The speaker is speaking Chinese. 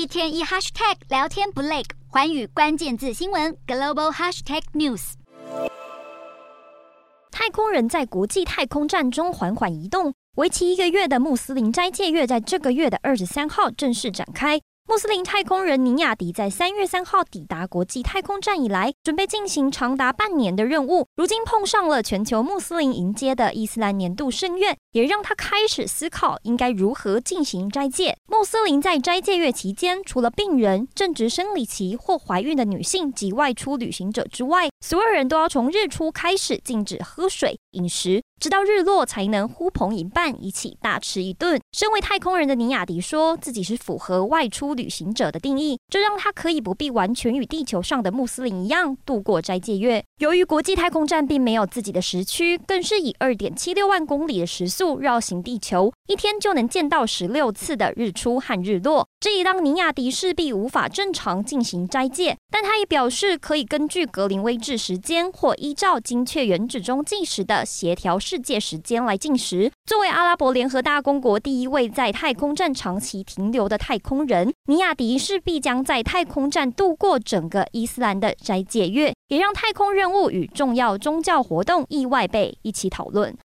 一天一 hashtag 聊天不累，环宇关键字新闻 global hashtag news。太空人在国际太空站中缓缓移动，为期一个月的穆斯林斋戒月在这个月的二十三号正式展开。穆斯林太空人尼亚迪在三月三号抵达国际太空站以来，准备进行长达半年的任务。如今碰上了全球穆斯林迎接的伊斯兰年度圣月，也让他开始思考应该如何进行斋戒。穆斯林在斋戒月期间，除了病人、正值生理期或怀孕的女性及外出旅行者之外，所有人都要从日出开始禁止喝水、饮食。直到日落才能呼朋引伴一起大吃一顿。身为太空人的尼亚迪说自己是符合外出旅行者的定义，这让他可以不必完全与地球上的穆斯林一样度过斋戒月。由于国际太空站并没有自己的时区，更是以二点七六万公里的时速绕行地球，一天就能见到十六次的日出和日落。这也让尼亚迪势必无法正常进行斋戒，但他也表示可以根据格林威治时间或依照精确原址中计时的协调世界时间来进食。作为阿拉伯联合大公国第一位在太空站长期停留的太空人，尼亚迪势必将在太空站度过整个伊斯兰的斋戒月，也让太空任务与重要宗教活动意外被一起讨论。